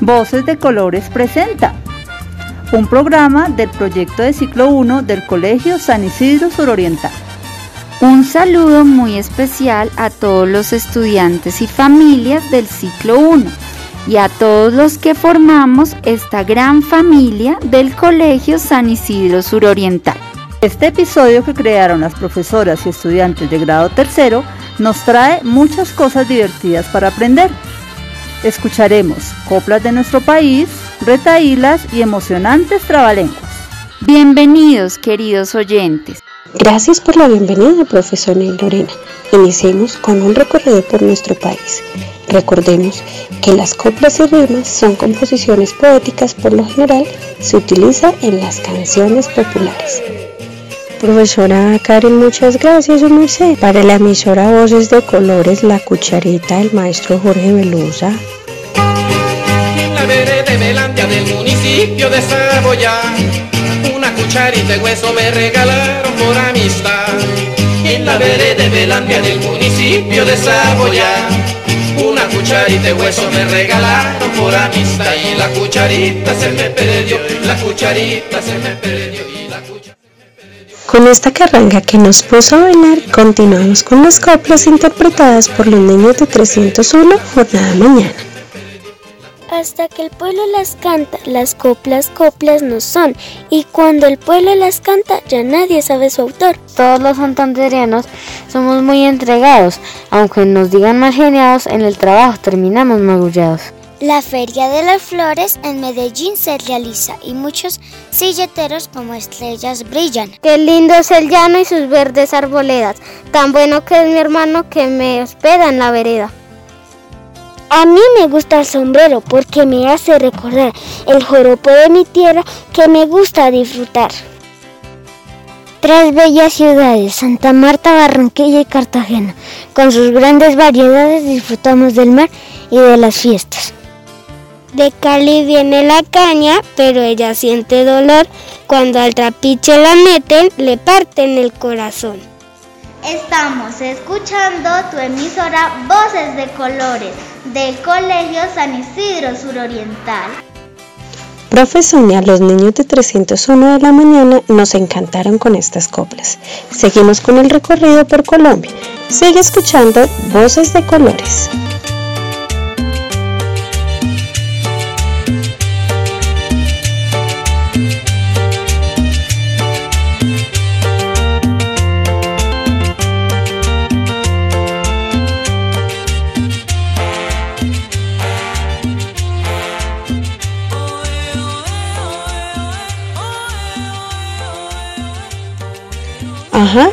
Voces de Colores presenta un programa del proyecto de ciclo 1 del Colegio San Isidro Suroriental. Un saludo muy especial a todos los estudiantes y familias del ciclo 1 y a todos los que formamos esta gran familia del Colegio San Isidro Suroriental. Este episodio que crearon las profesoras y estudiantes de grado tercero nos trae muchas cosas divertidas para aprender. Escucharemos coplas de nuestro país, retaílas y emocionantes trabalenguas. Bienvenidos, queridos oyentes. Gracias por la bienvenida, profesor Lorena. Iniciemos con un recorrido por nuestro país. Recordemos que las coplas y rimas son composiciones poéticas, por lo general se utiliza en las canciones populares. Profesora Karen, muchas gracias, su merced. Para la emisora Voces de Colores, La Cucharita del maestro Jorge Velusa. En la vereda Belandia del municipio de Saboya, una cucharita de hueso me regalaron por amistad. En la vereda Belandia del municipio de Saboya, una cucharita de hueso me regalaron por amistad. Y la cucharita se me perdió, la cucharita se me perdió. Con esta carranga que nos puso a bailar, continuamos con las coplas interpretadas por los niños de 301 Jornada Mañana. Hasta que el pueblo las canta, las coplas coplas no son, y cuando el pueblo las canta ya nadie sabe su autor. Todos los santanderianos somos muy entregados, aunque nos digan mal geniados, en el trabajo terminamos magullados. La Feria de las Flores en Medellín se realiza y muchos silleteros como estrellas brillan. Qué lindo es el llano y sus verdes arboledas, tan bueno que es mi hermano que me hospeda en la vereda. A mí me gusta el sombrero porque me hace recordar el joropo de mi tierra que me gusta disfrutar. Tres bellas ciudades, Santa Marta, Barranquilla y Cartagena. Con sus grandes variedades disfrutamos del mar y de las fiestas. De Cali viene la caña, pero ella siente dolor. Cuando al trapiche la meten, le parten el corazón. Estamos escuchando tu emisora Voces de Colores del Colegio San Isidro Suroriental. Profesor, a los niños de 301 de la mañana nos encantaron con estas coplas. Seguimos con el recorrido por Colombia. Sigue escuchando Voces de Colores. Ajá,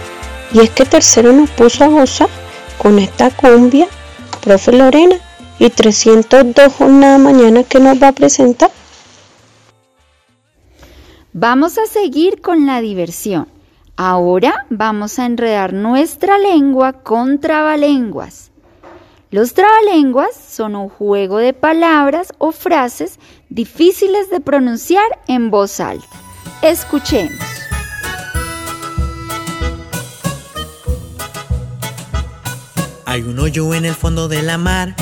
y es que tercero nos puso a gozar con esta cumbia, profe Lorena, y 302 jornada mañana que nos va a presentar. Vamos a seguir con la diversión. Ahora vamos a enredar nuestra lengua con trabalenguas. Los trabalenguas son un juego de palabras o frases difíciles de pronunciar en voz alta. Escuchemos. Hay un hoyo en el fondo de la mar.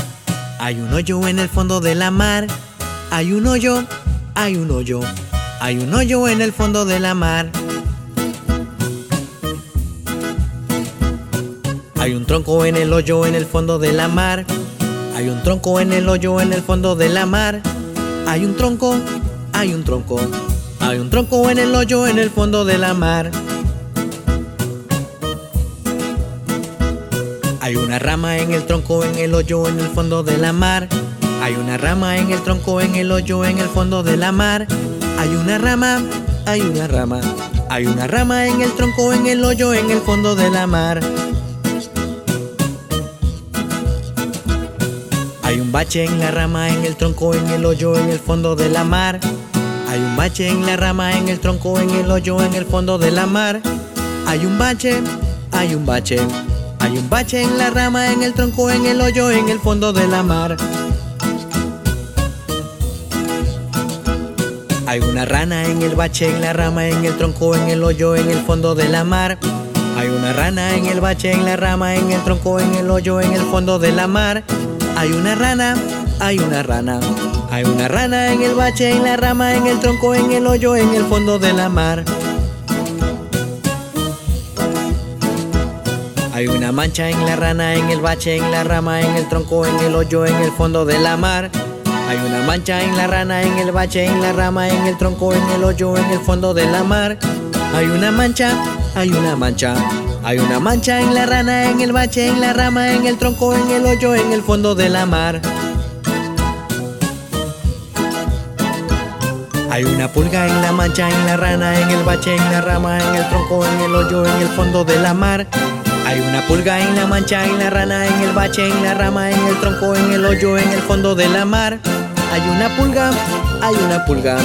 Hay un hoyo en el fondo de la mar. Hay un hoyo, hay un hoyo. Hay un hoyo en el fondo de la mar. Hay un tronco en el hoyo en el fondo de la mar. Hay un tronco en el hoyo en el fondo de la mar. Hay un tronco, hay un tronco. Hay un tronco en el hoyo en el fondo de la mar. Hay una rama en el tronco en el hoyo en el fondo de la mar. Hay una rama en el tronco en el hoyo en el fondo de la mar. Hay una rama, hay una rama. Hay una rama en el tronco en el hoyo en el fondo de la mar. Hay un bache en la rama en el tronco en el hoyo en el fondo de la mar. Hay un bache en la rama en el tronco en el hoyo en el fondo de la mar. Hay un bache, hay un bache. Hay un bache en la rama, en el tronco, en el hoyo, en el fondo de la mar. Hay una rana en el bache, en la rama, en el tronco, en el hoyo, en el fondo de la mar. Hay una rana en el bache, en la rama, en el tronco, en el hoyo, en el fondo de la mar. Hay una rana, hay una rana. Hay una rana en el bache, en la rama, en el tronco, en el hoyo, en el fondo de la mar. Hay una mancha en la rana, en el bache, en la rama, en el tronco, en el hoyo, en el fondo de la mar. Hay una mancha en la rana, en el bache, en la rama, en el tronco, en el hoyo, en el fondo de la mar. Hay una mancha, hay una mancha. Hay una mancha en la rana, en el bache, en la rama, en el tronco, en el hoyo, en el fondo de la mar. Hay una pulga en la mancha, en la rana, en el bache, en la rama, en el tronco, en el hoyo, en el fondo de la mar. Hay una pulga en la mancha, en la rana, en el bache, en la rama, en el tronco, en el hoyo, en el fondo de la mar. Hay una pulga, hay una pulga.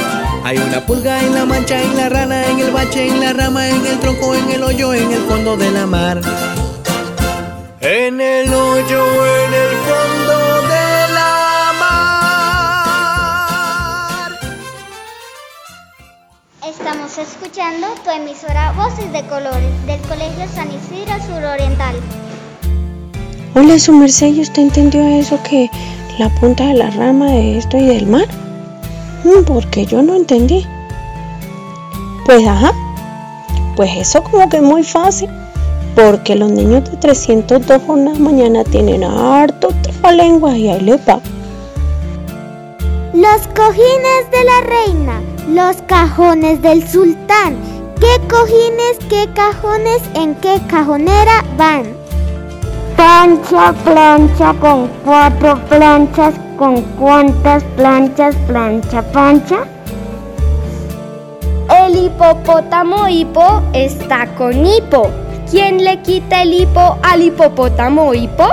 Hay una pulga en la mancha, en la rana, en el bache, en la rama, en el tronco, en el hoyo, en el fondo de la mar. En el hoyo, en el fondo Estamos escuchando tu emisora Voces de Colores del Colegio San Isidro Suroriental. Hola, su merced, ¿y usted entendió eso que la punta de la rama de esto y del mar? Mm, Porque yo no entendí. Pues ajá, pues eso como que es muy fácil. Porque los niños de 302 jornadas mañana tienen harto trabalenguas y ahí les va. Los cojines de la reina, los cajones del sultán. ¿Qué cojines, qué cajones, en qué cajonera van? Plancha, plancha con cuatro planchas, con cuántas planchas, plancha, plancha. El hipopótamo hipo está con hipo. ¿Quién le quita el hipo al hipopótamo hipo?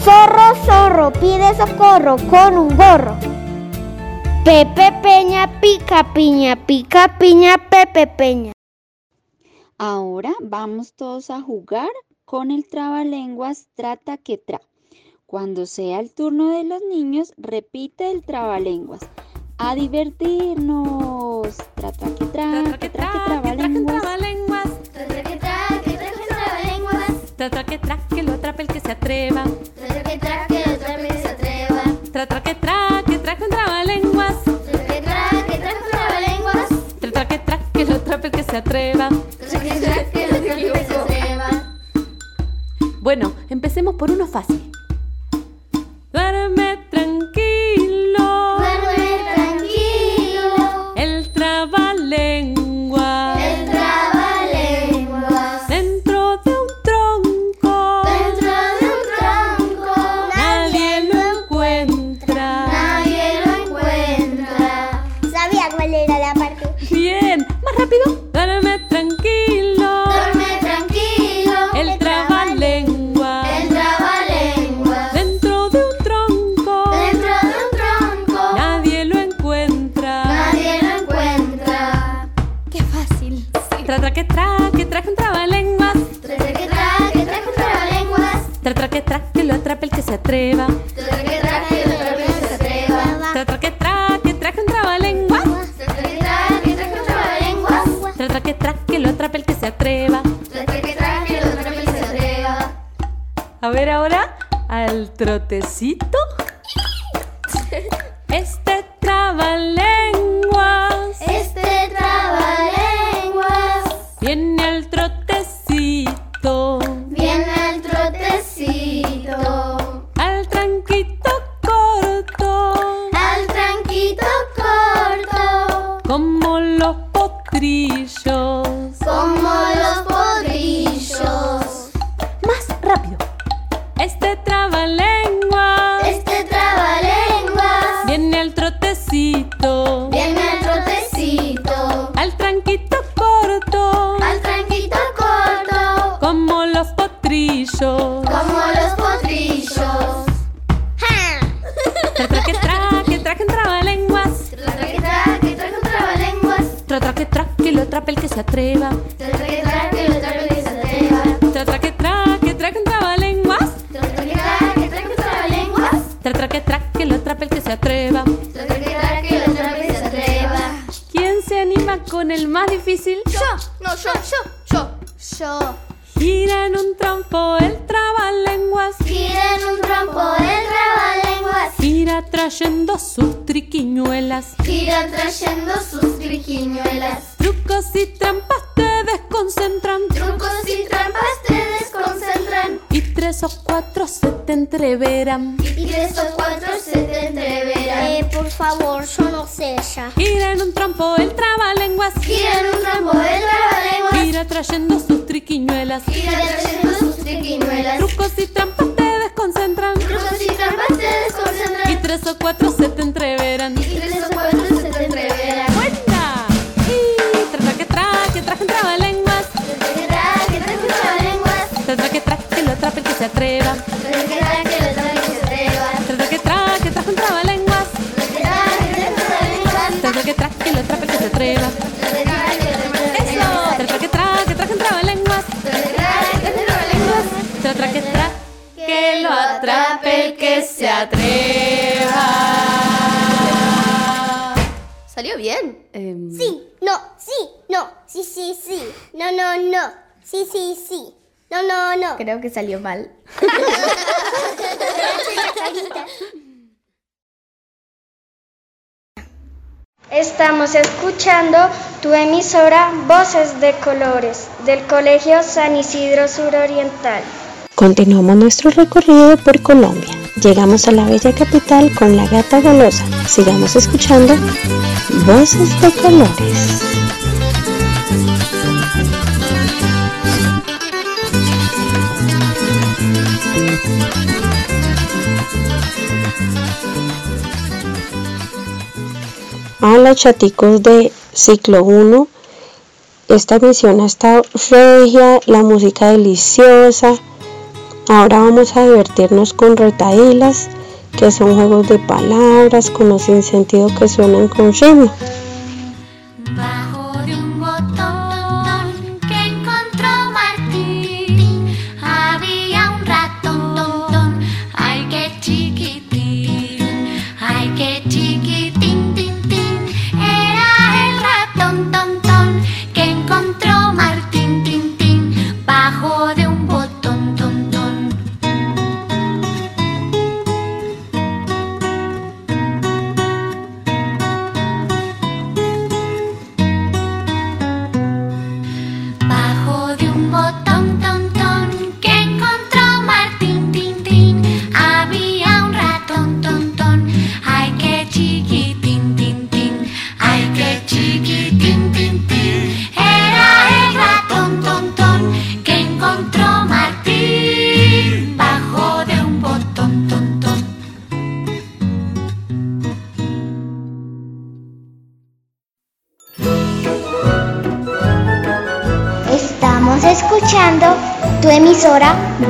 Zorro, zorro, pide socorro con un gorro. Pepe Peña pica piña, pica piña, Pepe Peña. Ahora vamos todos a jugar con el trabalenguas trata que tra. Cuando sea el turno de los niños, repite el trabalenguas. A divertirnos. Trata que tra, que tra, que trabalenguas. Trata que tra, que tra, que trabalenguas. Trata que tra, que lo atrape el que se atreva. Se atreva. Se atreva. A ver ahora, al trotecito. Se atreva. Trata que tra, que lo. Tra que tra, que. Trata que tra. Tra que tra, que lo atrape el que se atreva. Tra. ¿Quién se anima con el más difícil? Yo, no, yo, Gira trayendo sus triquiñuelas. Trucos y trampas te desconcentran. Trucos y trampas te desconcentran. Y tres o cuatro se te entreveran. Y tres o cuatro se te entreveran. Eh, por favor, yo no sé ya. Gira en un trompo el trabalenguas. Gira en un trampo el trabalenguas. Gira trayendo sus triquiñuelas. Gira trayendo sus triquiñuelas. Trucos y trampas te desconcentran. Trucos y trampas te desconcentran. Y tres o cuatro se te entreveran. Sí. No, no, no. Sí, sí, sí. No, no, no. Creo que salió mal. Estamos escuchando tu emisora Voces de Colores del Colegio San Isidro Suroriental. Continuamos nuestro recorrido por Colombia. Llegamos a la bella capital con la gata golosa. Sigamos escuchando Voces de Colores. Hola chaticos de ciclo 1. Esta misión ha estado regia, la música deliciosa. Ahora vamos a divertirnos con retaílas, que son juegos de palabras con los sin sentido que suenan con ritmo.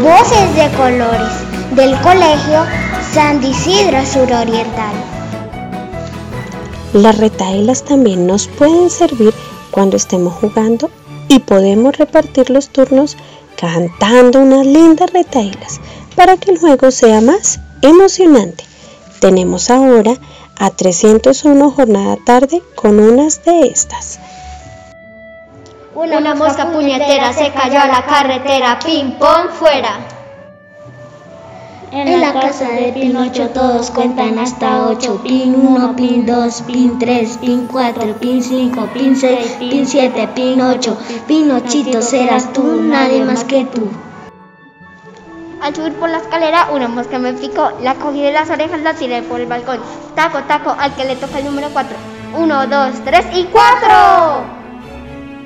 Voces de Colores del Colegio San Isidro Suroriental. Las retaílas también nos pueden servir cuando estemos jugando y podemos repartir los turnos cantando unas lindas retaílas para que el juego sea más emocionante. Tenemos ahora a 301 jornada tarde con unas de estas. Una mosca puñetera se cayó a la carretera, ping pong fuera. En la casa de Pinocho todos cuentan hasta 8. Pin 1, pin 2, pin 3, pin 4, pin 5, pin 6, pin 7, pin 8. Pinochito serás tú, nadie más que tú. Al subir por la escalera, una mosca me picó. La cogí de las orejas, la tiré por el balcón. Taco, taco, al que le toca el número 4. 1, 2, 3 y 4.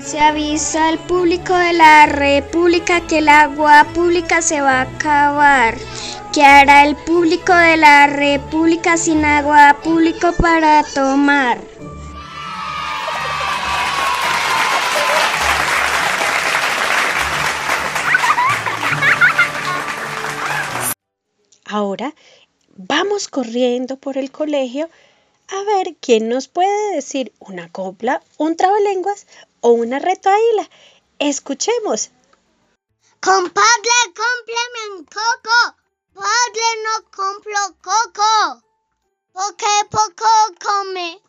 Se avisa al público de la República que el agua pública se va a acabar. ¿Qué hará el público de la República sin agua público para tomar? Ahora vamos corriendo por el colegio a ver quién nos puede decir una copla, un trabalenguas o una retaíla. Escuchemos. Compadre, cómpleme un coco. Padre, no compro coco. Porque poco come.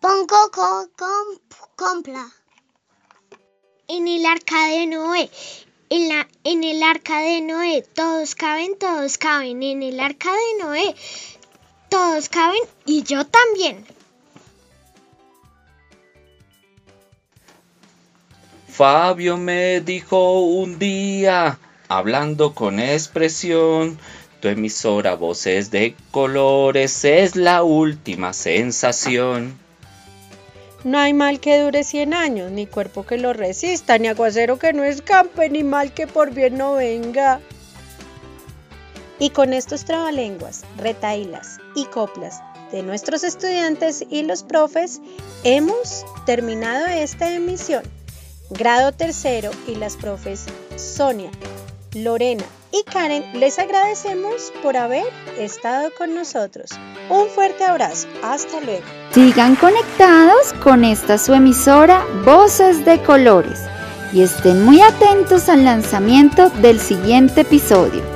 Pon coco, com, compra. En el arca de Noé. En, la, en el arca de Noé, todos caben, todos caben. En el arca de Noé, Todos caben y yo también. Fabio me dijo un día, hablando con expresión, tu emisora Voces de Colores es la última sensación. No hay mal que dure 100 años, ni cuerpo que lo resista, ni aguacero que no escampe, ni mal que por bien no venga. Y con estos trabalenguas, retailas y coplas de nuestros estudiantes y los profes, hemos terminado esta emisión. Grado tercero y las profes Sonia, Lorena y Karen les agradecemos por haber estado con nosotros. Un fuerte abrazo. Hasta luego. Sigan conectados con esta su emisora Voces de Colores y estén muy atentos al lanzamiento del siguiente episodio.